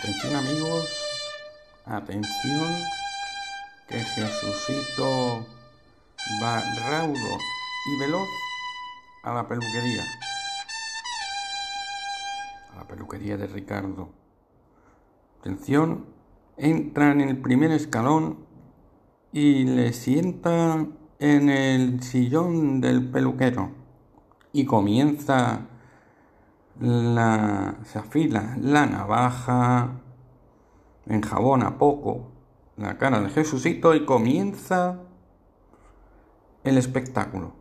Atención amigos, atención, que Jesucito va raudo y veloz a la peluquería. A la peluquería de Ricardo. Atención, entra en el primer escalón y le sienta en el sillón del peluquero y comienza la, se afila la navaja, enjabona poco la cara de Jesucito y comienza el espectáculo.